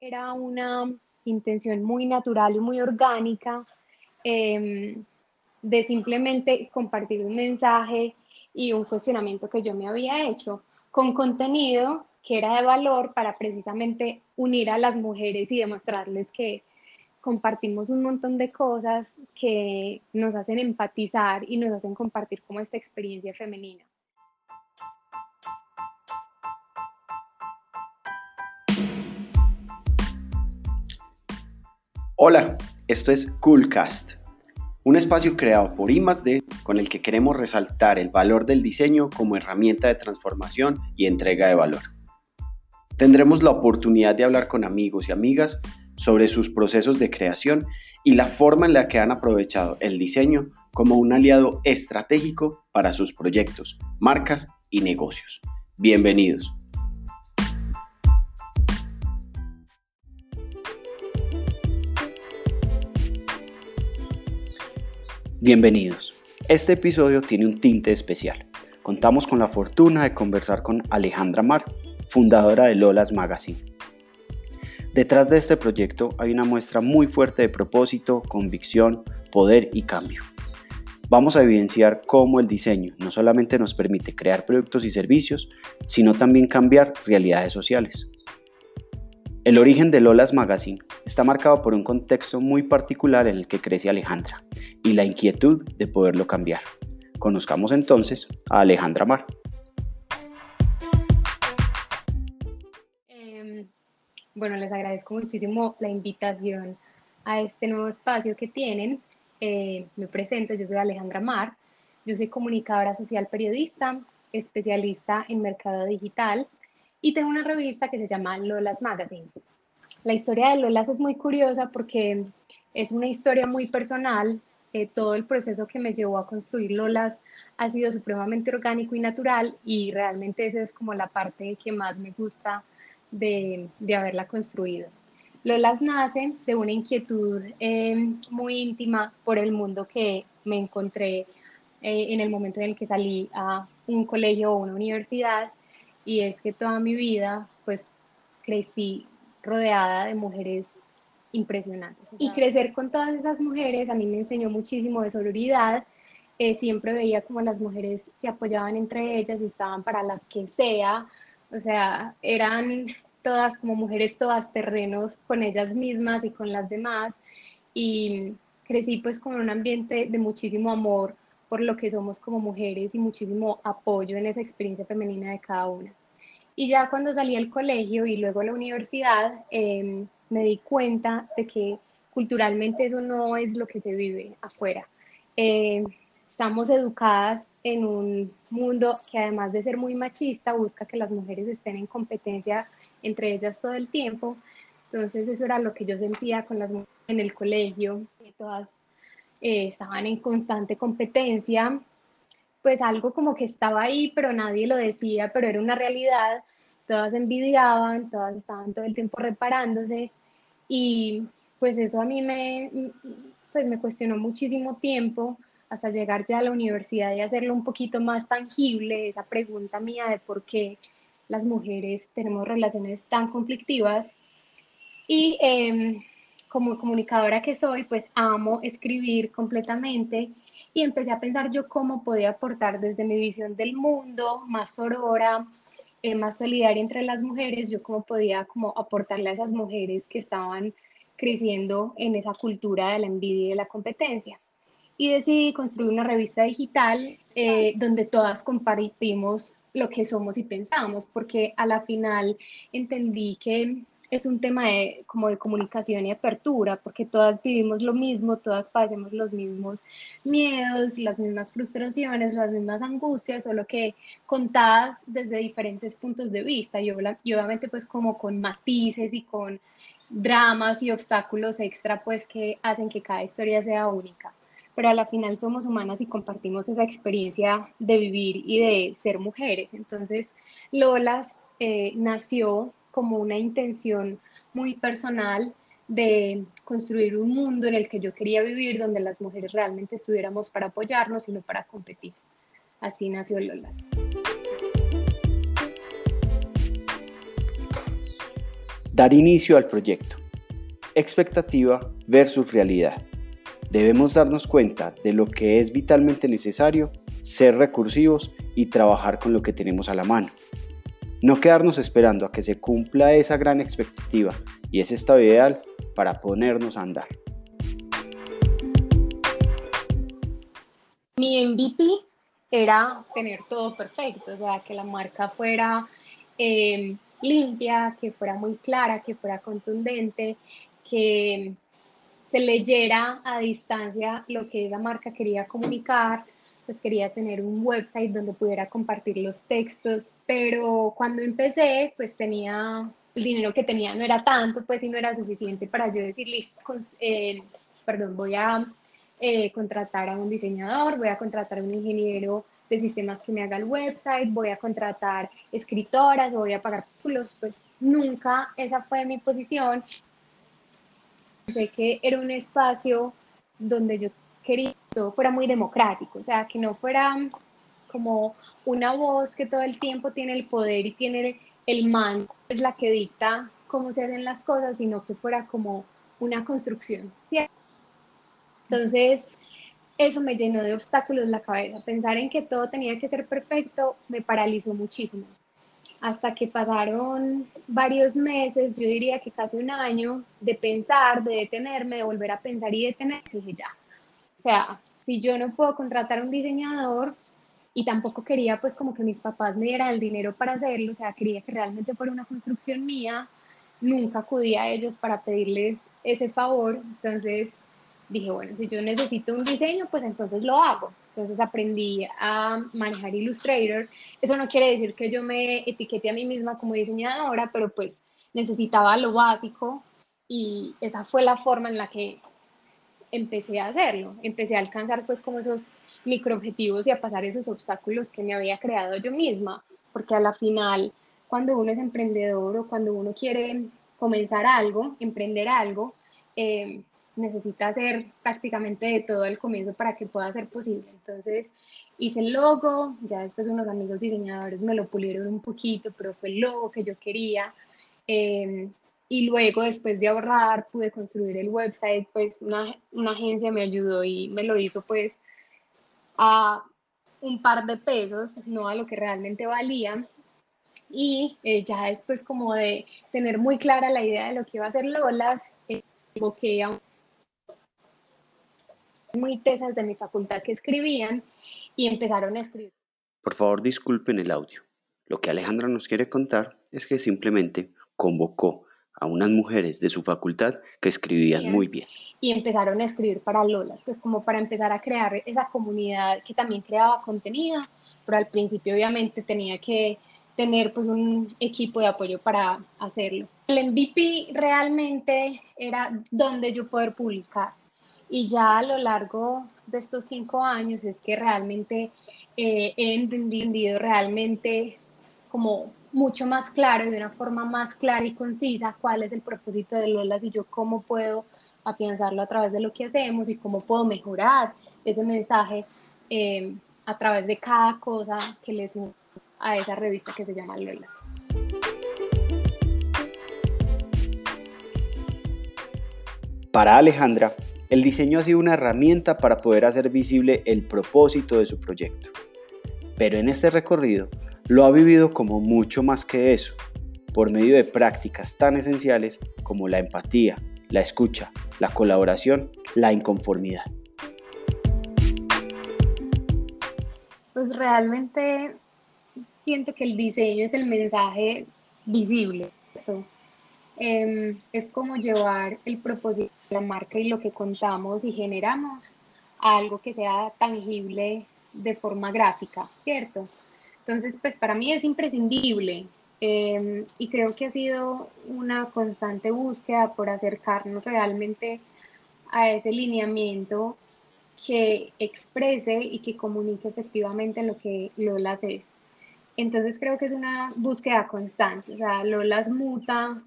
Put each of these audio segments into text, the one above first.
era una intención muy natural y muy orgánica em, de simplemente compartir un mensaje y un cuestionamiento que yo me había hecho con contenido que era de valor para precisamente unir a las mujeres y demostrarles que compartimos un montón de cosas que nos hacen empatizar y nos hacen compartir como esta experiencia femenina. Hola, esto es Coolcast, un espacio creado por I+D con el que queremos resaltar el valor del diseño como herramienta de transformación y entrega de valor. Tendremos la oportunidad de hablar con amigos y amigas sobre sus procesos de creación y la forma en la que han aprovechado el diseño como un aliado estratégico para sus proyectos, marcas y negocios. Bienvenidos. Bienvenidos. Este episodio tiene un tinte especial. Contamos con la fortuna de conversar con Alejandra Mar, fundadora de Lolas Magazine. Detrás de este proyecto hay una muestra muy fuerte de propósito, convicción, poder y cambio. Vamos a evidenciar cómo el diseño no solamente nos permite crear productos y servicios, sino también cambiar realidades sociales. El origen de Lolas Magazine está marcado por un contexto muy particular en el que crece Alejandra y la inquietud de poderlo cambiar. Conozcamos entonces a Alejandra Mar. Em, bueno, les agradezco muchísimo la invitación a este nuevo espacio que tienen. Eh, me presento, yo soy Alejandra Mar, yo soy comunicadora social periodista, especialista en mercado digital y tengo una revista que se llama Lolas Magazine. La historia de Lolas es muy curiosa porque es una historia muy personal. Eh, todo el proceso que me llevó a construir Lolas ha sido supremamente orgánico y natural y realmente esa es como la parte que más me gusta de, de haberla construido. Lolas nace de una inquietud eh, muy íntima por el mundo que me encontré eh, en el momento en el que salí a un colegio o una universidad y es que toda mi vida pues crecí rodeada de mujeres impresionantes. Y crecer con todas esas mujeres a mí me enseñó muchísimo de sororidad. Eh, siempre veía como las mujeres se apoyaban entre ellas y estaban para las que sea. O sea, eran todas como mujeres todas terrenos con ellas mismas y con las demás. Y crecí pues con un ambiente de muchísimo amor por lo que somos como mujeres y muchísimo apoyo en esa experiencia femenina de cada una. Y ya cuando salí al colegio y luego a la universidad, em, me di cuenta de que culturalmente eso no es lo que se vive afuera. Em, estamos educadas en un mundo que además de ser muy machista, busca que las mujeres estén en competencia entre ellas todo el tiempo. Entonces eso era lo que yo sentía con las mujeres en el colegio, que todas eh, estaban en constante competencia, pues algo como que estaba ahí, pero nadie lo decía, pero era una realidad, todas envidiaban, todas estaban todo el tiempo reparándose y pues eso a mí me, pues me cuestionó muchísimo tiempo hasta llegar ya a la universidad y hacerlo un poquito más tangible, esa pregunta mía de por qué las mujeres tenemos relaciones tan conflictivas. Y em, como comunicadora que soy, pues amo escribir completamente y empecé a pensar yo cómo podía aportar desde mi visión del mundo, más sorora, eh, más solidaria entre las mujeres, yo cómo podía como aportarle a esas mujeres que estaban creciendo en esa cultura de la envidia y de la competencia. Y decidí construir una revista digital eh, donde todas compartimos lo que somos y pensamos, porque a la final entendí que es un tema de, como de comunicación y apertura, porque todas vivimos lo mismo, todas pasemos los mismos miedos, las mismas frustraciones, las mismas angustias, solo que contadas desde diferentes puntos de vista y, obviamente pues como con matices y con dramas y obstáculos extra pues que hacen que cada historia sea única. Pero a la final somos humanas y compartimos esa experiencia de vivir y de ser mujeres. Entonces, Lolas eh, nació como una intención muy personal de construir un mundo en el que yo quería vivir, donde las mujeres realmente estuviéramos para apoyarnos y no para competir. Así nació Lolas. Dar inicio al proyecto. Expectativa versus realidad. Debemos darnos cuenta de lo que es vitalmente necesario, ser recursivos y trabajar con lo que tenemos a la mano. No quedarnos esperando a que se cumpla esa gran expectativa y ese estado ideal para ponernos a andar. Mi MVP era tener todo perfecto, o sea, que la marca fuera eh, limpia, que fuera muy clara, que fuera contundente, que se leyera a distancia lo que esa marca quería comunicar, pues quería tener un website donde pudiera compartir los textos, pero cuando empecé, pues tenía, el dinero que tenía no era tanto, pues y no era suficiente para yo decir, listo, eh, perdón, voy a eh, contratar a un diseñador, voy a contratar a un ingeniero de sistemas que me haga el website, voy a contratar escritoras, voy a pagar los pues nunca esa fue mi posición. Pensé que era un espacio donde yo quería que todo fuera muy democrático, o sea, que no fuera como una voz que todo el tiempo tiene el poder y tiene el man, es la que dicta cómo se hacen las cosas, sino que fuera como una construcción. Entonces, eso me llenó de obstáculos la cabeza. Pensar en que todo tenía que ser perfecto me paralizó muchísimo hasta que pasaron varios meses, yo diría que casi un año, de pensar, de detenerme, de volver a pensar y detener, dije ya. O sea, si yo no puedo contratar a un diseñador y tampoco quería pues como que mis papás me dieran el dinero para hacerlo, o sea, quería que realmente fuera una construcción mía, nunca acudí a ellos para pedirles ese favor, entonces dije, bueno, si yo necesito un diseño, pues entonces lo hago. Entonces aprendí a manejar Illustrator. Eso no quiere decir que yo me etiquete a mí misma como diseñadora, pero pues necesitaba lo básico y esa fue la forma en la que empecé a hacerlo. Empecé a alcanzar pues como esos microobjetivos y a pasar esos obstáculos que me había creado yo misma, porque a la final cuando uno es emprendedor o cuando uno quiere comenzar algo, emprender algo, eh, necesita hacer prácticamente de todo el comienzo para que pueda ser posible. Entonces hice el logo, ya después unos amigos diseñadores me lo pulieron un poquito, pero fue el logo que yo quería. Em, y luego, después de ahorrar, pude construir el website, pues una, una agencia me ayudó y me lo hizo pues a un par de pesos, no a lo que realmente valía. Y eh, ya después como de tener muy clara la idea de lo que iba a hacer Lolas, eh, a muy tesas de mi facultad que escribían y empezaron a escribir. Por favor, disculpen el audio. Lo que Alejandra nos quiere contar es que simplemente convocó a unas mujeres de su facultad que escribían muy bien. Y empezaron a escribir para Lolas, pues como para empezar a crear esa comunidad que también creaba contenido, pero al principio obviamente tenía que tener pues un equipo de apoyo para hacerlo. El MVP realmente era donde yo poder publicar. Y ya a lo largo de estos cinco años es que realmente eh, he entendido realmente como mucho más claro y de una forma más clara y concisa cuál es el propósito de Lolas y yo cómo puedo afianzarlo a través de lo que hacemos y cómo puedo mejorar ese mensaje eh, a través de cada cosa que le sumo a esa revista que se llama Lolas. Para Alejandra, el diseño ha sido una herramienta para poder hacer visible el propósito de su proyecto. Pero en este recorrido lo ha vivido como mucho más que eso, por medio de prácticas tan esenciales como la empatía, la escucha, la colaboración, la inconformidad. Pues realmente siento que el diseño es el mensaje visible. Em, es como llevar el propósito de la marca y lo que contamos y generamos a algo que sea tangible de forma gráfica, ¿cierto? Entonces, pues para mí es imprescindible em, y creo que ha sido una constante búsqueda por acercarnos realmente a ese lineamiento que exprese y que comunique efectivamente lo que Lolas es. Entonces creo que es una búsqueda constante, o sea, Lolas muta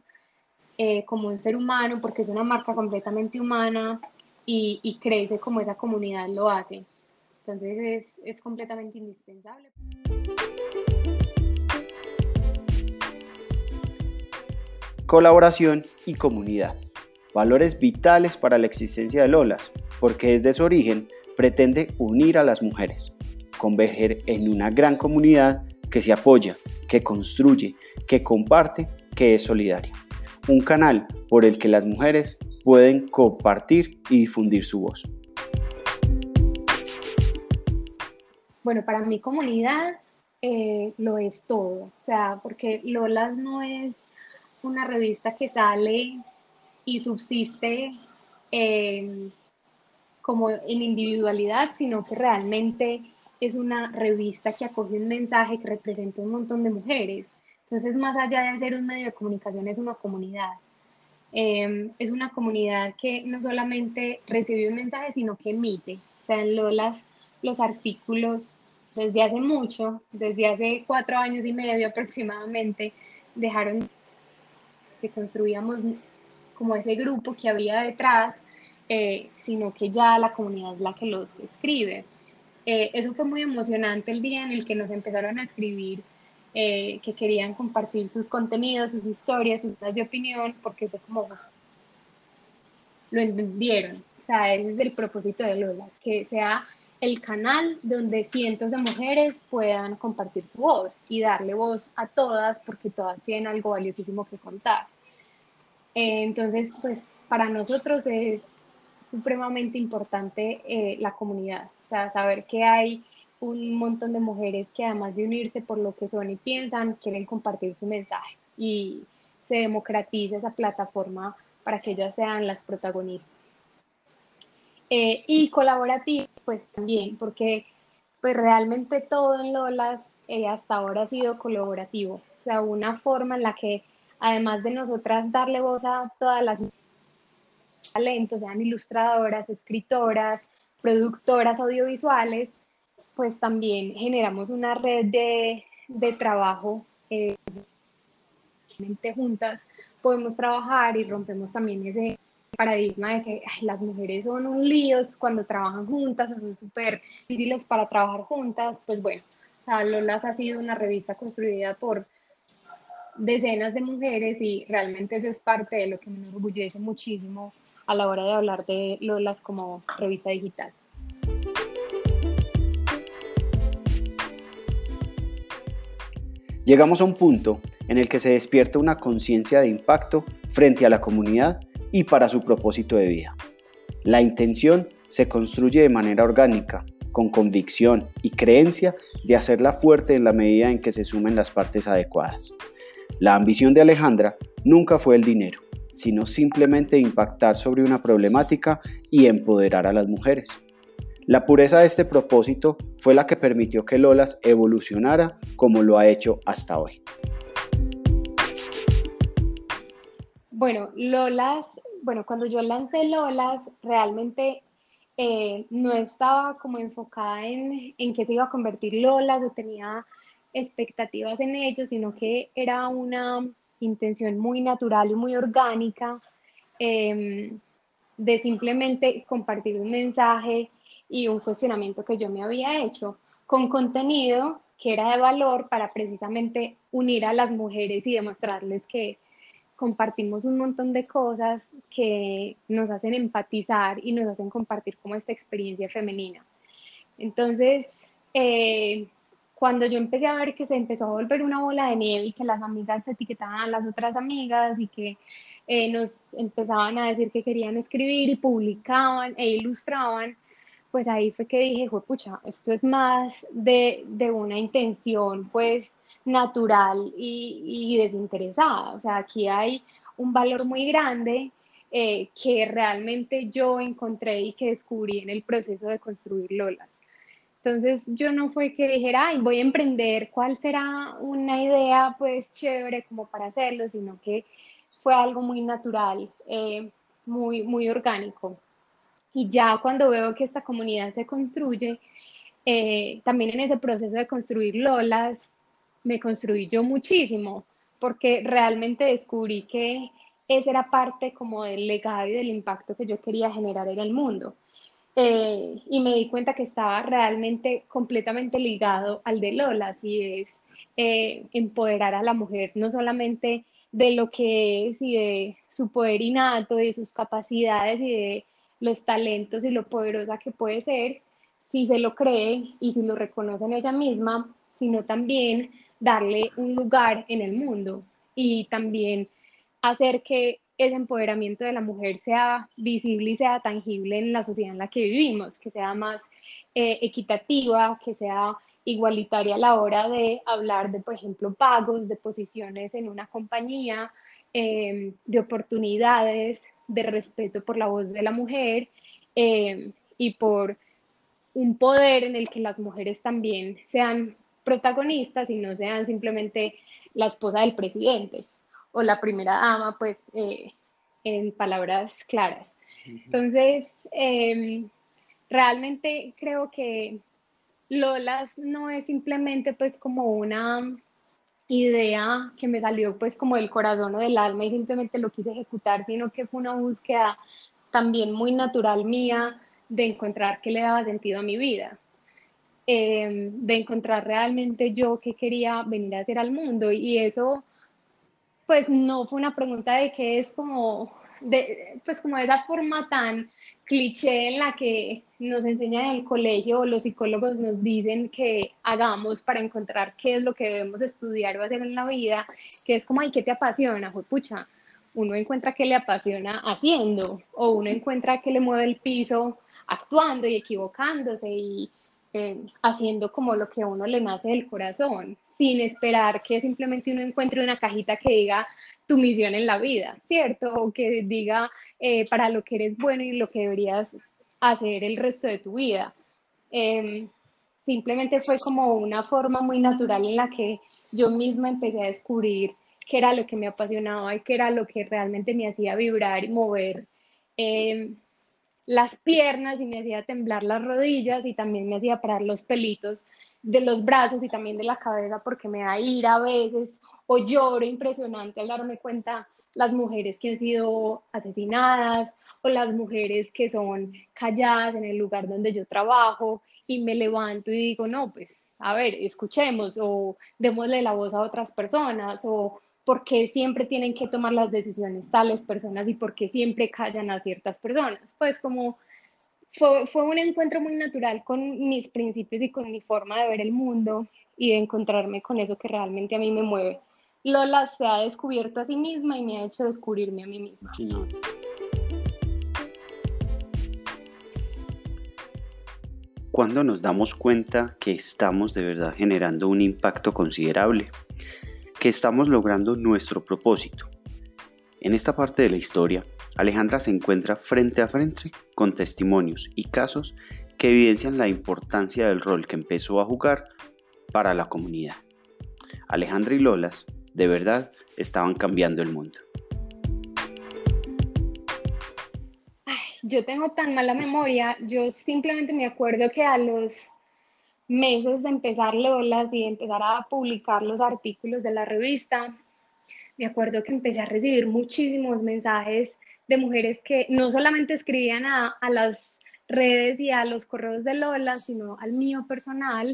eh, como un ser humano, porque es una marca completamente humana y, crece como esa comunidad lo hace. Entonces es, es completamente indispensable. Colaboración y comunidad. Valores vitales para la existencia de Lolas, porque desde su origen pretende unir a las mujeres, converger en una gran comunidad que se apoya, que construye, que comparte, que es solidaria. Un canal por el que las mujeres pueden compartir y difundir su voz. Bueno, para mi comunidad eh, lo es todo, o sea, porque Lolas no es una revista que sale y subsiste como en individualidad, sino que realmente es una revista que acoge un mensaje que representa un montón de mujeres. Entonces, más allá de ser un medio de comunicación, es una comunidad. Em, es una comunidad que no solamente recibe un mensaje, sino que emite. O sea, en Lolas los artículos desde hace mucho, desde hace cuatro años y medio aproximadamente, dejaron que construíamos como ese grupo que había detrás, eh, sino que ya la comunidad es la que los escribe. Eh, eso fue muy emocionante el día en el que nos empezaron a escribir eh, que querían compartir sus contenidos, sus historias, sus de opinión, porque fue como lo entendieron. O sea, ese es el propósito de Lola, que sea el canal donde cientos de mujeres puedan compartir su voz y darle voz a todas porque todas tienen algo valiosísimo que contar. Eh, entonces, pues para nosotros es supremamente importante eh, la comunidad, saber que hay un montón de mujeres que además de unirse por lo que son y piensan, quieren compartir su mensaje y se democratiza esa plataforma para que ellas sean las protagonistas. Eh, y colaborativo, pues también, porque pues realmente todo en Lolas eh, hasta ahora ha sido colaborativo, o sea, una forma en la que además de nosotras darle voz a todas las talentos, sean ilustradoras, escritoras, productoras audiovisuales, pues también generamos una red de, de trabajo. Eh, juntas podemos trabajar y rompemos también ese paradigma de que las mujeres son un líos cuando trabajan juntas, son súper difíciles para trabajar juntas, pues bueno, Lolas ha sido una revista construida por decenas de mujeres y realmente eso es parte de lo que me enorgullece muchísimo a la hora de hablar de Lolas como revista digital. Llegamos a un punto en el que se despierta una conciencia de impacto frente a la comunidad y para su propósito de vida. La intención se construye de manera orgánica, con convicción y creencia de hacerla fuerte en la medida en que se sumen las partes adecuadas. La ambición de Alejandra nunca fue el dinero, sino simplemente impactar sobre una problemática y empoderar a las mujeres. La pureza de este propósito fue la que permitió que Lolas evolucionara como lo ha hecho hasta hoy. Bueno, Lolas, bueno, cuando yo lancé Lolas, realmente eh, no estaba como enfocada en, en qué se iba a convertir Lolas o tenía expectativas en ello, sino que era una intención muy natural y muy orgánica em, de simplemente compartir un mensaje y un cuestionamiento que yo me había hecho con contenido que era de valor para precisamente unir a las mujeres y demostrarles que compartimos un montón de cosas que nos hacen empatizar y nos hacen compartir como esta experiencia femenina. Entonces, eh, cuando yo empecé a ver que se empezó a volver una bola de nieve y que las amigas etiquetaban a las otras amigas y que eh, nos empezaban a decir que querían escribir y publicaban e ilustraban, pues ahí fue que dije, pucha, esto es más de, una intención pues natural y, desinteresada. O sea, aquí hay un valor muy grande eh, que realmente yo encontré y que descubrí en el proceso de construir Lolas. Entonces yo no fue que dijera, ay, voy a emprender, ¿cuál será una idea pues chévere como para hacerlo? Sino que fue algo muy natural, eh, muy, muy orgánico. Y ya cuando veo que esta comunidad se construye, eh, también en ese proceso de construir Lolas, me construí yo muchísimo, porque realmente descubrí que esa era parte como del legado y del impacto que yo quería generar en el mundo. Eh, y me di cuenta que estaba realmente completamente ligado al de Lolas y es eh, empoderar a la mujer, no solamente de lo que es y de su poder innato, de sus capacidades y de los talentos y lo poderosa que puede ser, si se lo cree y si lo reconoce en ella misma, sino también darle un lugar en el mundo y también hacer que ese empoderamiento de la mujer sea visible y sea tangible en la sociedad en la que vivimos, que sea más eh, equitativa, que sea igualitaria a la hora de hablar de, por ejemplo, pagos, de posiciones en una compañía, em, de oportunidades, de respeto por la voz de la mujer em, y por un poder en el que las mujeres también sean protagonistas y no sean simplemente la esposa del presidente o la primera dama, pues eh, en palabras claras. Entonces, em, realmente creo que Lolas no es simplemente pues como una idea que me salió pues como del corazón o del alma y simplemente lo quise ejecutar, sino que fue una búsqueda también muy natural mía de encontrar qué le daba sentido a mi vida, em, de encontrar realmente yo qué quería venir a hacer al mundo y eso pues no fue una pregunta de qué es como de, pues como esa forma tan cliché en la que nos enseñan en el colegio los psicólogos nos dicen que hagamos para encontrar qué es lo que debemos estudiar o hacer en la vida, que es como, ay, ¿qué te apasiona? Pues pucha, uno encuentra qué le apasiona haciendo o uno encuentra qué le mueve el piso actuando y equivocándose y eh, haciendo como lo que a uno le nace del corazón, sin esperar que simplemente uno encuentre una cajita que diga tu misión en la vida, ¿cierto? O que diga eh, para lo que eres bueno y lo que deberías hacer el resto de tu vida. Em, simplemente fue como una forma muy natural en la que yo misma empecé a descubrir qué era lo que me apasionaba y qué era lo que realmente me hacía vibrar y mover em, las piernas y me hacía temblar las rodillas y también me hacía parar los pelitos de los brazos y también de la cabeza porque me da ira a veces o lloro impresionante al darme cuenta las mujeres que han sido asesinadas o las mujeres que son calladas en el lugar donde yo trabajo y me levanto y digo, no, pues, a ver, escuchemos o démosle la voz a otras personas o por qué siempre tienen que tomar las decisiones tales personas y por qué siempre callan a ciertas personas. Pues como fue, un encuentro muy natural con mis principios y con mi forma de ver el mundo y de encontrarme con eso que realmente a mí me mueve. Lola se ha descubierto a sí misma y me ha hecho descubrirme a mí misma. Cuando nos damos cuenta que estamos de verdad generando un impacto considerable, que estamos logrando nuestro propósito. En esta parte de la historia, Alejandra se encuentra frente a frente con testimonios y casos que evidencian la importancia del rol que empezó a jugar para la comunidad. Alejandra y Lolas de verdad estaban cambiando el mundo. yo tengo tan mala memoria, yo simplemente me acuerdo que a los meses de empezar Lolas y de empezar a publicar los artículos de la revista, me acuerdo que empecé a recibir muchísimos mensajes de mujeres que no solamente escribían a, las redes y a los correos de Lola, sino al mío personal,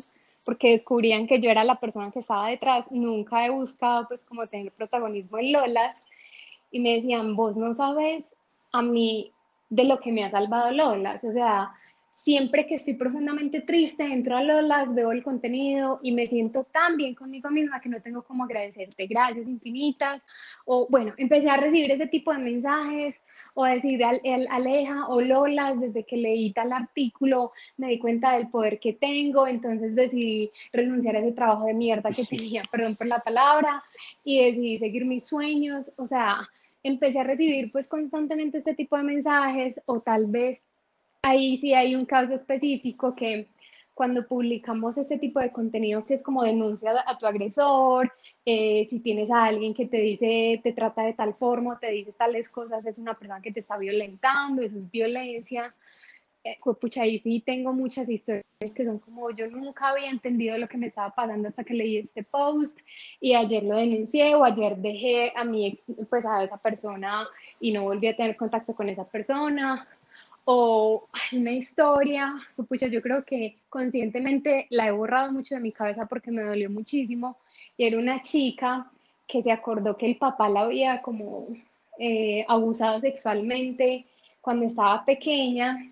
porque descubrían que yo era la persona que estaba detrás. Nunca he buscado pues como tener protagonismo en Lolas y me decían, vos no sabes a mí de lo que me ha salvado Lolas, o sea, siempre que estoy profundamente triste, entro a Lolas, veo el contenido y me siento tan bien conmigo misma que no tengo como agradecerte. Gracias infinitas. O bueno, empecé a recibir ese tipo de mensajes o a decir al, Aleja o Lolas, desde que leí tal artículo me di cuenta del poder que tengo, entonces decidí renunciar a ese trabajo de mierda que tenía, perdón por la palabra, y decidí seguir mis sueños. O sea, empecé a recibir pues constantemente este tipo de mensajes o tal vez ahí sí hay un caso específico que cuando publicamos este tipo de contenido que es como denuncia a tu agresor, eh, si tienes a alguien que te dice, te trata de tal forma, te dice tales cosas, es una persona que te está violentando, eso es violencia. Eh, pucha, ahí sí tengo muchas historias que son como yo nunca había entendido lo que me estaba pasando hasta que leí este post y ayer lo denuncié o ayer dejé a mi ex, pues a esa persona y no volví a tener contacto con esa persona o una historia, pucha, yo creo que conscientemente la he borrado mucho de mi cabeza porque me dolió muchísimo. Y era una chica que se acordó que el papá la había como eh, abusado sexualmente cuando estaba pequeña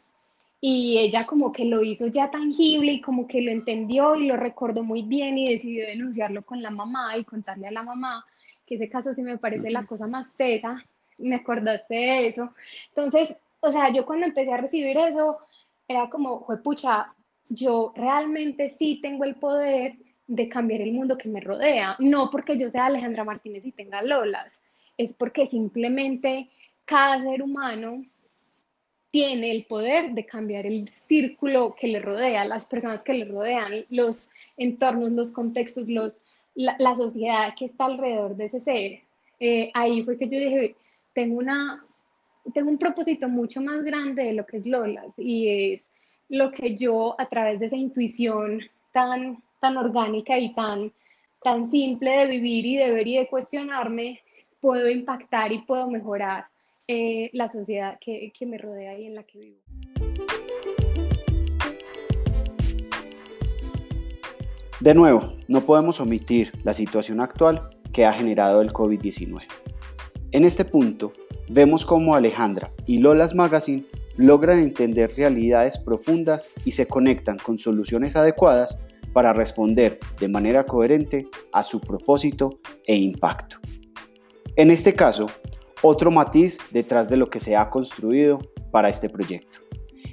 y ella como que lo hizo ya tangible y como que lo entendió y lo recordó muy bien y decidió denunciarlo con la mamá y contarle a la mamá, que ese caso sí me parece la cosa más tesa, me acordaste de eso. Entonces, o sea, yo cuando empecé a recibir eso, era como, pucha, yo realmente sí tengo el poder de cambiar el mundo que me rodea, no porque yo sea Alejandra Martínez y tenga Lolas, es porque simplemente cada ser humano tiene el poder de cambiar el círculo que le rodea, las personas que le rodean, los entornos, los contextos, los, la, sociedad que está alrededor de ese ser. Eh, ahí fue que yo dije, tengo, una, tengo un propósito mucho más grande de lo que es Lolas y es lo que yo a través de esa intuición tan, tan orgánica y tan, tan simple de vivir y de ver y de cuestionarme, puedo impactar y puedo mejorar eh, la sociedad que, que me rodea y en la que vivo. De nuevo, no podemos omitir la situación actual que ha generado el COVID-19. En este punto, vemos cómo Alejandra y Lolas Magazine logran entender realidades profundas y se conectan con soluciones adecuadas para responder de manera coherente a su propósito e impacto. En este caso, otro matiz detrás de lo que se ha construido para este proyecto,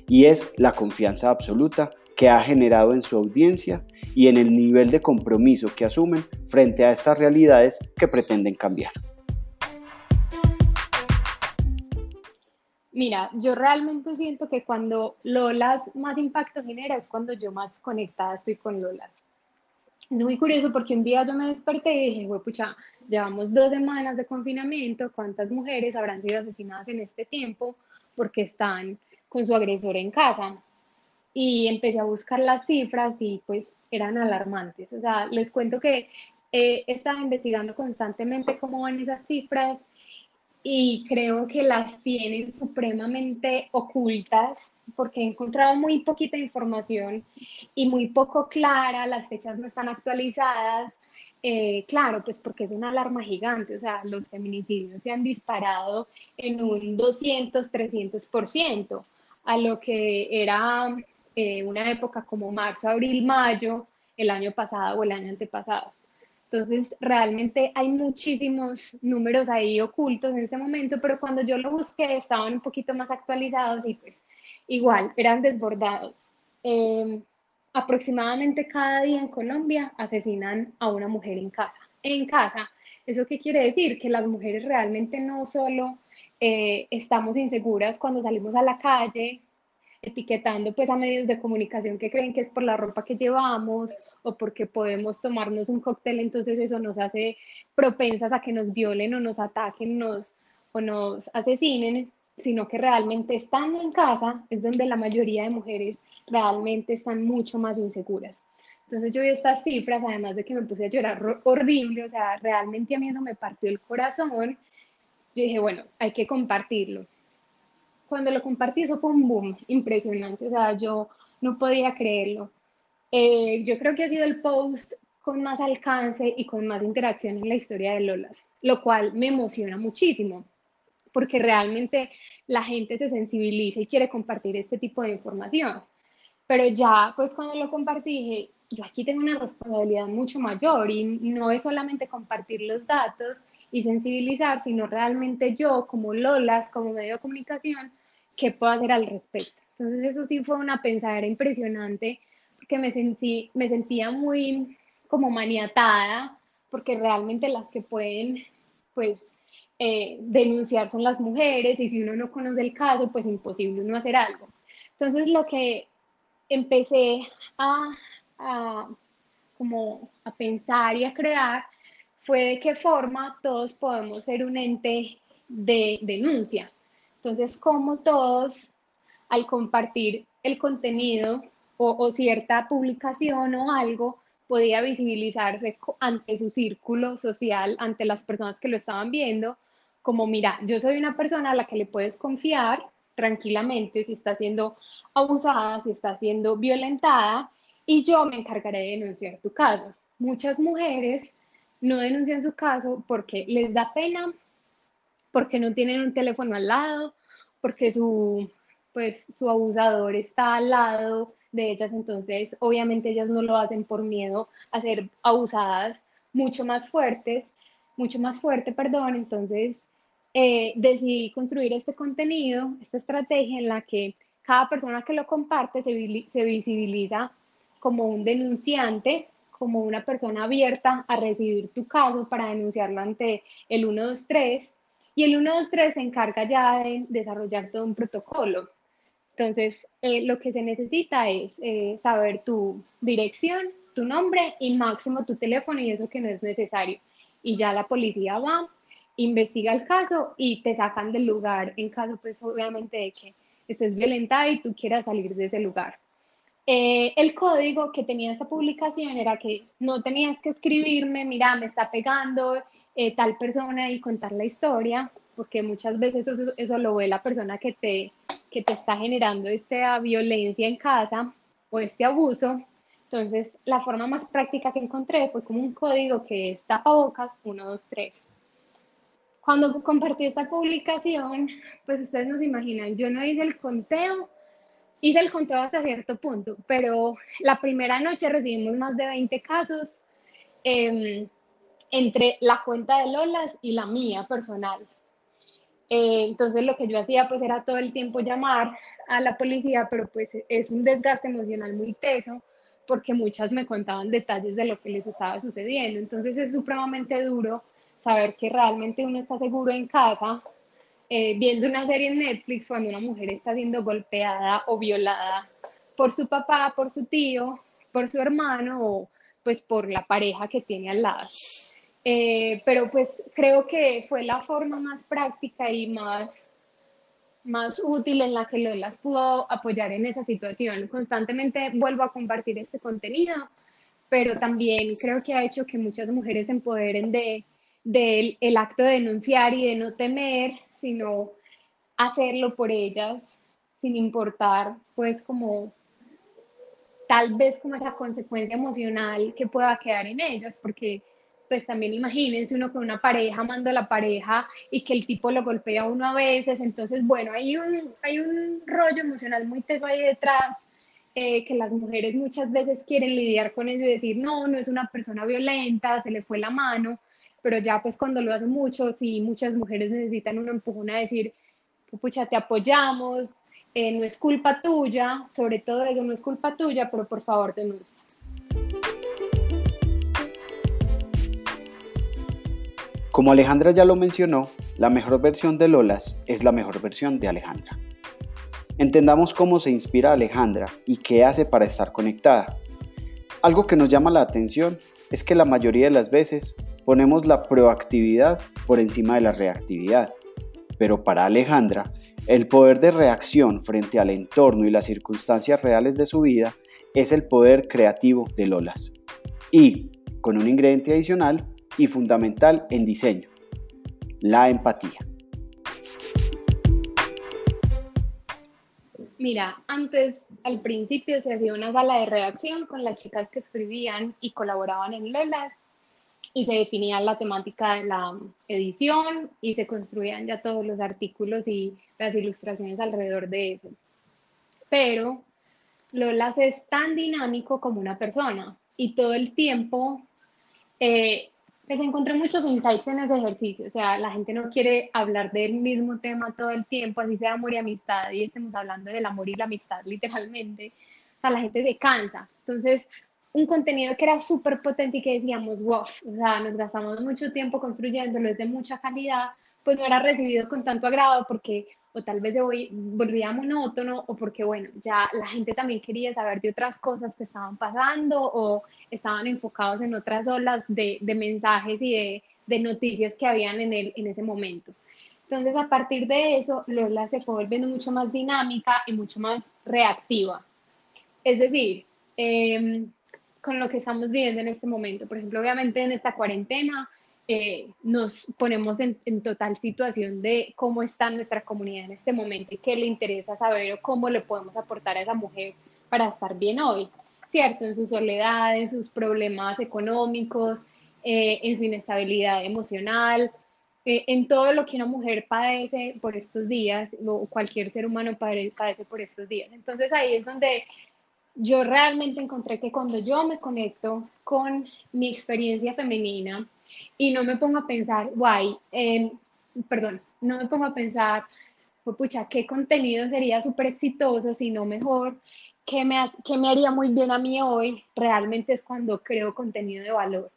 y es la confianza absoluta que ha generado en su audiencia y en el nivel de compromiso que asumen frente a estas realidades que pretenden cambiar. Mira, yo realmente siento que cuando Lolas más impacto genera es cuando yo más conectada estoy con Lolas. Es muy curioso porque un día yo me desperté y dije, güey, pucha, llevamos dos semanas de confinamiento, ¿cuántas mujeres habrán sido asesinadas en este tiempo porque están con su agresor en casa? Y empecé a buscar las cifras y pues eran alarmantes. O sea, les cuento que he estado investigando constantemente cómo van esas cifras y creo que las tienen supremamente ocultas porque he encontrado muy poquita información y muy poco clara, las fechas no están actualizadas. Eh, claro, pues porque es una alarma gigante, o sea, los feminicidios se han disparado en un 200, 300%, a lo que era eh, una época como marzo, abril, mayo, el año pasado o el año antepasado. Entonces, realmente hay muchísimos números ahí ocultos en este momento, pero cuando yo lo busqué estaban un poquito más actualizados y pues igual, eran desbordados. Em, aproximadamente cada día en Colombia asesinan a una mujer en casa. En casa, ¿eso qué quiere decir? Que las mujeres realmente no solo eh, estamos inseguras cuando salimos a la calle, etiquetando pues a medios de comunicación que creen que es por la ropa que llevamos o porque podemos tomarnos un cóctel, entonces eso nos hace propensas a que nos violen o nos ataquen nos, o nos asesinen, sino que realmente estando en casa es donde la mayoría de mujeres realmente están mucho más inseguras. Entonces yo vi estas cifras, además de que me puse a llorar horrible, o sea, realmente a mí eso me partió el corazón. Yo dije, bueno, hay que compartirlo cuando lo compartí, eso fue un boom impresionante. O sea, yo no podía creerlo. Eh, yo creo que ha sido el post con más alcance y con más interacción en la historia de Lolas, lo cual me emociona muchísimo, porque realmente la gente se sensibiliza y quiere compartir este tipo de información. Pero ya, pues cuando lo compartí, dije, yo aquí tengo una responsabilidad mucho mayor y no es solamente compartir los datos y sensibilizar, sino realmente yo como Lolas, como medio de comunicación, qué puedo hacer al respecto. Entonces eso sí fue una pensadera impresionante porque me, sentí, me sentía muy como maniatada porque realmente las que pueden pues eh, denunciar son las mujeres y si uno no conoce el caso pues imposible no hacer algo. Entonces lo que empecé a, a como a pensar y a crear fue de qué forma todos podemos ser un ente de denuncia. Entonces, como todos, al compartir el contenido o, cierta publicación o algo, podía visibilizarse ante su círculo social, ante las personas que lo estaban viendo, como, mira, yo soy una persona a la que le puedes confiar tranquilamente si está siendo abusada, si está siendo violentada, y yo me encargaré de denunciar tu caso. Muchas mujeres no denuncian su caso porque les da pena, porque no tienen un teléfono al lado, porque su, pues, su abusador está al lado de ellas, entonces obviamente ellas no lo hacen por miedo a ser abusadas mucho más fuertes, mucho más fuerte, perdón, entonces eh, decidí construir este contenido, esta estrategia en la que cada persona que lo comparte se, se visibiliza como un denunciante, como una persona abierta a recibir tu caso para denunciarlo ante el 123 y el 123 se encarga ya de desarrollar todo un protocolo. Entonces, eh, lo que se necesita es eh, saber tu dirección, tu nombre y máximo tu teléfono y eso que no es necesario. Y ya la policía va, investiga el caso y te sacan del lugar en caso, pues obviamente, de que estés violentada y tú quieras salir de ese lugar. Eh, el código que tenía esa publicación era que no tenías que escribirme, mira, me está pegando eh, tal persona y contar la historia, porque muchas veces eso, eso, lo ve la persona que te, que te está generando esta violencia en casa o este abuso. Entonces, la forma más práctica que encontré fue como un código que es tapabocas 123. Cuando compartí esta publicación, pues ustedes nos imaginan, yo no hice el conteo, hice el conteo hasta cierto punto, pero la primera noche recibimos más de 20 casos em, entre la cuenta de Lolas y la mía personal. Eh, entonces lo que yo hacía pues era todo el tiempo llamar a la policía, pero pues es un desgaste emocional muy teso porque muchas me contaban detalles de lo que les estaba sucediendo. Entonces es supremamente duro saber que realmente uno está seguro en casa, eh, viendo una serie en Netflix cuando una mujer está siendo golpeada o violada por su papá, por su tío, por su hermano o pues por la pareja que tiene al lado. Eh, pero pues creo que fue la forma más práctica y más, más útil en la que las pudo apoyar en esa situación. Constantemente vuelvo a compartir este contenido, pero también creo que ha hecho que muchas mujeres se empoderen de del el acto de denunciar y de no temer, sino hacerlo por ellas, sin importar, pues, como tal vez como esa consecuencia emocional que pueda quedar en ellas, porque pues también imagínense uno con una pareja, amando a la pareja y que el tipo lo golpea a uno a veces, entonces bueno, hay un, hay un rollo emocional muy teso ahí detrás, eh, que las mujeres muchas veces quieren lidiar con eso y decir, no, no es una persona violenta, se le fue la mano, pero ya pues cuando lo hacen muchos y muchas mujeres necesitan un empujón a decir, pucha, te apoyamos, eh, no es culpa tuya, sobre todo eso no es culpa tuya, pero por favor denuncia. Como Alejandra ya lo mencionó, la mejor versión de Lolas es la mejor versión de Alejandra. Entendamos cómo se inspira Alejandra y qué hace para estar conectada. Algo que nos llama la atención es que la mayoría de las veces ponemos la proactividad por encima de la reactividad. Pero para Alejandra, el poder de reacción frente al entorno y las circunstancias reales de su vida es el poder creativo de Lolas. Y, con un ingrediente adicional y fundamental en diseño, la empatía. Mira, antes, al principio se hacía una sala de reacción con las chicas que escribían y colaboraban en Lolas y se definía la temática de la edición y se construían ya todos los artículos y las ilustraciones alrededor de eso. Pero Lolas es tan dinámico como una persona y todo el tiempo eh, les encontré muchos insights en ese ejercicio. O sea, la gente no quiere hablar del mismo tema todo el tiempo, así sea amor y amistad, y estemos hablando del amor y la amistad literalmente. O sea, la gente se cansa. Entonces, un contenido que era súper potente y que decíamos, wow, o sea, nos gastamos mucho tiempo construyéndolo, es de mucha calidad, pues no era recibido con tanto agrado porque o tal vez se volvía monótono o porque, bueno, ya la gente también quería saber de otras cosas que estaban pasando o estaban enfocados en otras olas de, de mensajes y de, de, noticias que habían en, el, en ese momento. Entonces, a partir de eso, Lola se fue volviendo mucho más dinámica y mucho más reactiva. Es decir, eh, con lo que estamos viviendo en este momento. Por ejemplo, obviamente en esta cuarentena eh, nos ponemos en, total situación de cómo está nuestra comunidad en este momento y qué le interesa saber o cómo le podemos aportar a esa mujer para estar bien hoy, ¿cierto? En su soledad, en sus problemas económicos, eh, en su inestabilidad emocional, eh, en todo lo que una mujer padece por estos días o cualquier ser humano padece por estos días. Entonces ahí es donde yo realmente encontré que cuando yo me conecto con mi experiencia femenina y no me pongo a pensar, guay, perdón, no me pongo a pensar, pues, pucha, qué contenido sería súper exitoso, sino mejor, qué me, qué me haría muy bien a mí hoy, realmente es cuando creo contenido de valor.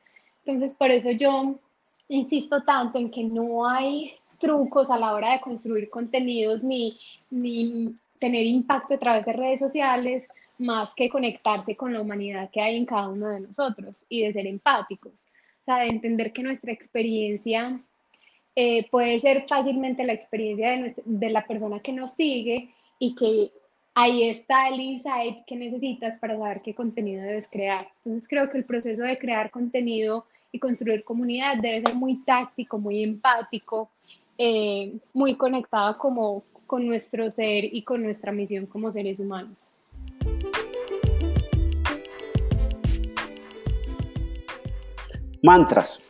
Entonces, por eso yo insisto tanto en que no hay trucos a la hora de construir contenidos ni, ni tener impacto a través de redes sociales, más que conectarse con la humanidad que hay en cada uno de nosotros y de ser empáticos. De entender que nuestra experiencia eh, puede ser fácilmente la experiencia de, de la persona que nos sigue y que ahí está el insight que necesitas para saber qué contenido debes crear. Entonces creo que el proceso de crear contenido y construir comunidad debe ser muy táctico, muy empático, eh, muy conectado como con nuestro ser y con nuestra misión como seres humanos. Mantras,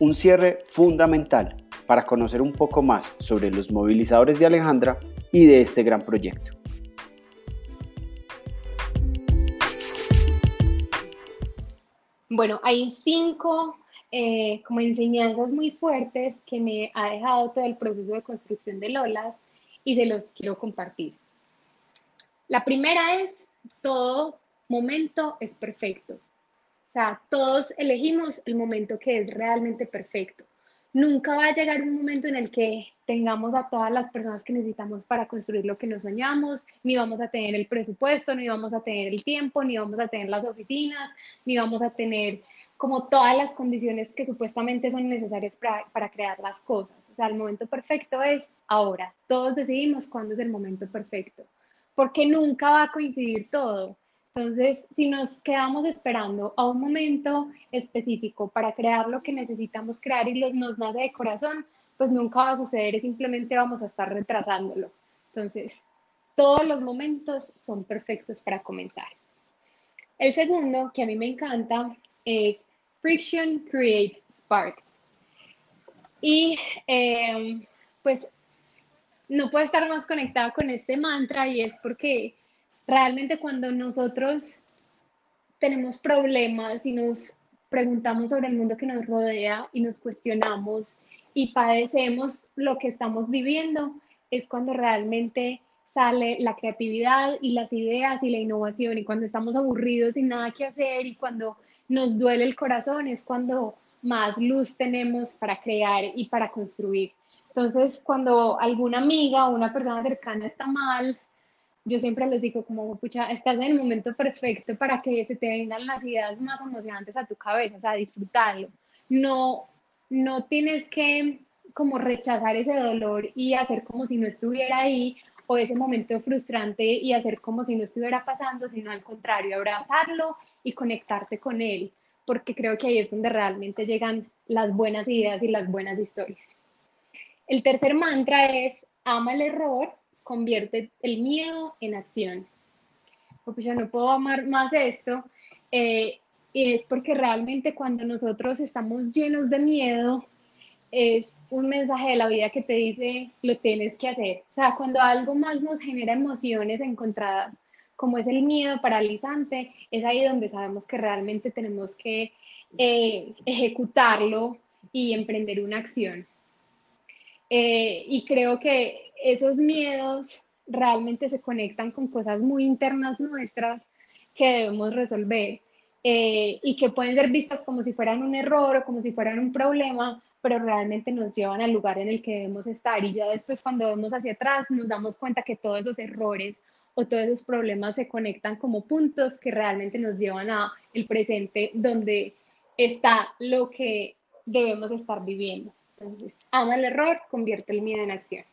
un cierre fundamental para conocer un poco más sobre los movilizadores de Alejandra y de este gran proyecto. Bueno, hay cinco eh, como enseñanzas muy fuertes que me ha dejado todo el proceso de construcción de Lolas y se los quiero compartir. La primera es, todo momento es perfecto. Sea, todos elegimos el momento que es realmente perfecto. Nunca va a llegar un momento en el que tengamos a todas las personas que necesitamos para construir lo que nos soñamos, ni vamos a tener el presupuesto, ni vamos a tener el tiempo, ni vamos a tener las oficinas, ni vamos a tener como todas las condiciones que supuestamente son necesarias para, para crear las cosas. O sea, el momento perfecto es ahora. Todos decidimos cuándo es el momento perfecto, porque nunca va a coincidir todo. Entonces, si nos quedamos esperando a un momento específico para crear lo que necesitamos crear y nos nace de corazón, pues nunca va a suceder simplemente vamos a estar retrasándolo. Entonces, todos los momentos son perfectos para comenzar. El segundo, que a mí me encanta, es Friction Creates Sparks. Y em, pues no puedo estar más conectada con este mantra y es porque realmente cuando nosotros tenemos problemas y nos preguntamos sobre el mundo que nos rodea y nos cuestionamos y padecemos lo que estamos viviendo, es cuando realmente sale la creatividad y las ideas y la innovación y cuando estamos aburridos sin nada que hacer y cuando nos duele el corazón es cuando más luz tenemos para crear y para construir. Entonces, cuando alguna amiga o una persona cercana está mal, yo siempre les digo como, pucha, estás en el momento perfecto para que se te vengan las ideas más emocionantes a tu cabeza, o sea, disfrutarlo. No, no tienes que como rechazar ese dolor y hacer como si no estuviera ahí o ese momento frustrante y hacer como si no estuviera pasando, sino al contrario, abrazarlo y conectarte con él, porque creo que ahí es donde realmente llegan las buenas ideas y las buenas historias. El tercer mantra es, ama el error convierte el miedo en acción. Pues ya no puedo amar más esto. Eh, y es porque realmente cuando nosotros estamos llenos de miedo, es un mensaje de la vida que te dice, lo tienes que hacer. O sea, cuando algo más nos genera emociones encontradas, como es el miedo paralizante, es ahí donde sabemos que realmente tenemos que eh, ejecutarlo y emprender una acción. Eh, y creo que esos miedos realmente se conectan con cosas muy internas nuestras que debemos resolver eh, y que pueden ser vistas como si fueran un error o como si fueran un problema, pero realmente nos llevan al lugar en el que debemos estar. Y ya después cuando vemos hacia atrás nos damos cuenta que todos esos errores o todos esos problemas se conectan como puntos que realmente nos llevan a el presente donde está lo que debemos estar viviendo. Entonces, ama el error, convierte el miedo en acción.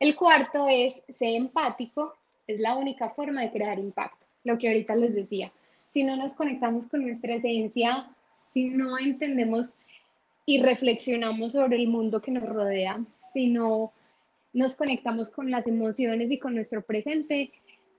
El cuarto es ser empático, es la única forma de crear impacto, lo que ahorita les decía. Si no nos conectamos con nuestra esencia, si no entendemos y reflexionamos sobre el mundo que nos rodea, si no nos conectamos con las emociones y con nuestro presente,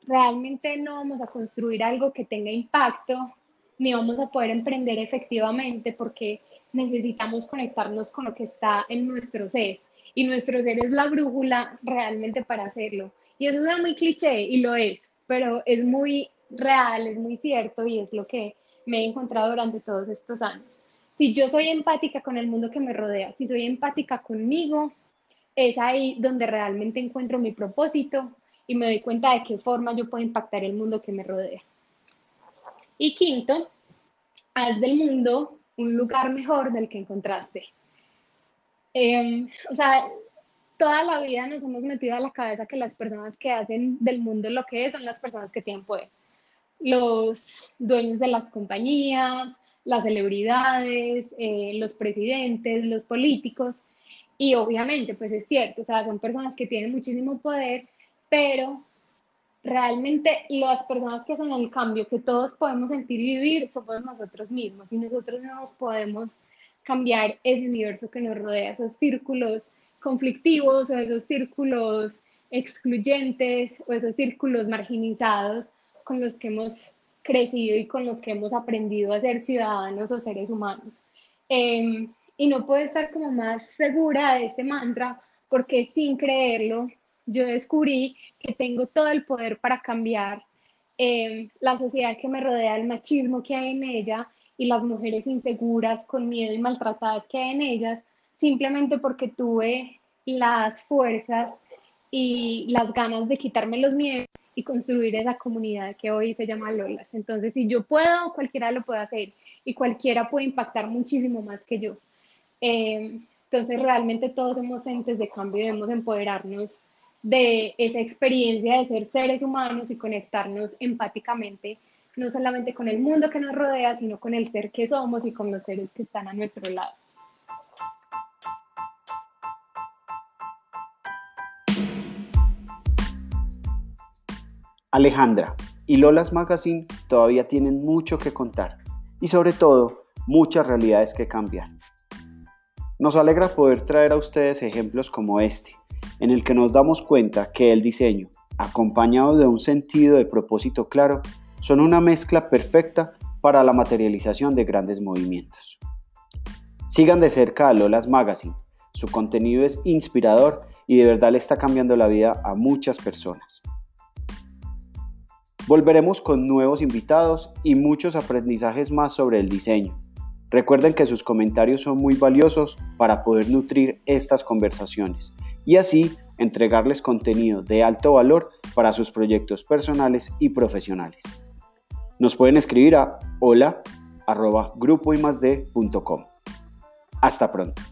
realmente no vamos a construir algo que tenga impacto, ni vamos a poder emprender efectivamente porque necesitamos conectarnos con lo que está en nuestro ser. Y nuestro ser es la brújula realmente para hacerlo. Y eso es muy cliché y lo es, pero es muy real, es muy cierto y es lo que me he encontrado durante todos estos años. Si yo soy empática con el mundo que me rodea, si soy empática conmigo, es ahí donde realmente encuentro mi propósito y me doy cuenta de qué forma yo puedo impactar el mundo que me rodea. Y quinto, haz del mundo un lugar mejor del que encontraste. Em, o sea, toda la vida nos hemos metido a la cabeza que las personas que hacen del mundo lo que es son las personas que tienen poder. Los dueños de las compañías, las celebridades, eh, los presidentes, los políticos. Y obviamente, pues es cierto, o sea, son personas que tienen muchísimo poder, pero realmente las personas que hacen el cambio que todos podemos sentir y vivir somos nosotros mismos y nosotros no nos podemos cambiar ese universo que nos rodea, esos círculos conflictivos o esos círculos excluyentes o esos círculos marginalizados con los que hemos crecido y con los que hemos aprendido a ser ciudadanos o seres humanos. Em, y no puedo estar como más segura de este mantra porque sin creerlo yo descubrí que tengo todo el poder para cambiar em, la sociedad que me rodea, el machismo que hay en ella y las mujeres inseguras, con miedo y maltratadas que hay en ellas, simplemente porque tuve las fuerzas y las ganas de quitarme los miedos y construir esa comunidad que hoy se llama Lolas. Entonces, si yo puedo, cualquiera lo puede hacer y cualquiera puede impactar muchísimo más que yo. Em, entonces, realmente todos somos entes de cambio y debemos empoderarnos de esa experiencia de ser seres humanos y conectarnos empáticamente, no solamente con el mundo que nos rodea, sino con el ser que somos y con los seres que están a nuestro lado. Alejandra y Lolas Magazine todavía tienen mucho que contar y sobre todo muchas realidades que cambiar. Nos alegra poder traer a ustedes ejemplos como este en el que nos damos cuenta que el diseño, acompañado de un sentido de propósito claro, son una mezcla perfecta para la materialización de grandes movimientos. Sigan de cerca a Lolas Magazine, su contenido es inspirador y de verdad le está cambiando la vida a muchas personas. Volveremos con nuevos invitados y muchos aprendizajes más sobre el diseño. Recuerden que sus comentarios son muy valiosos para poder nutrir estas conversaciones y así entregarles contenido de alto valor para sus proyectos personales y profesionales. Nos pueden escribir a hola Hasta pronto.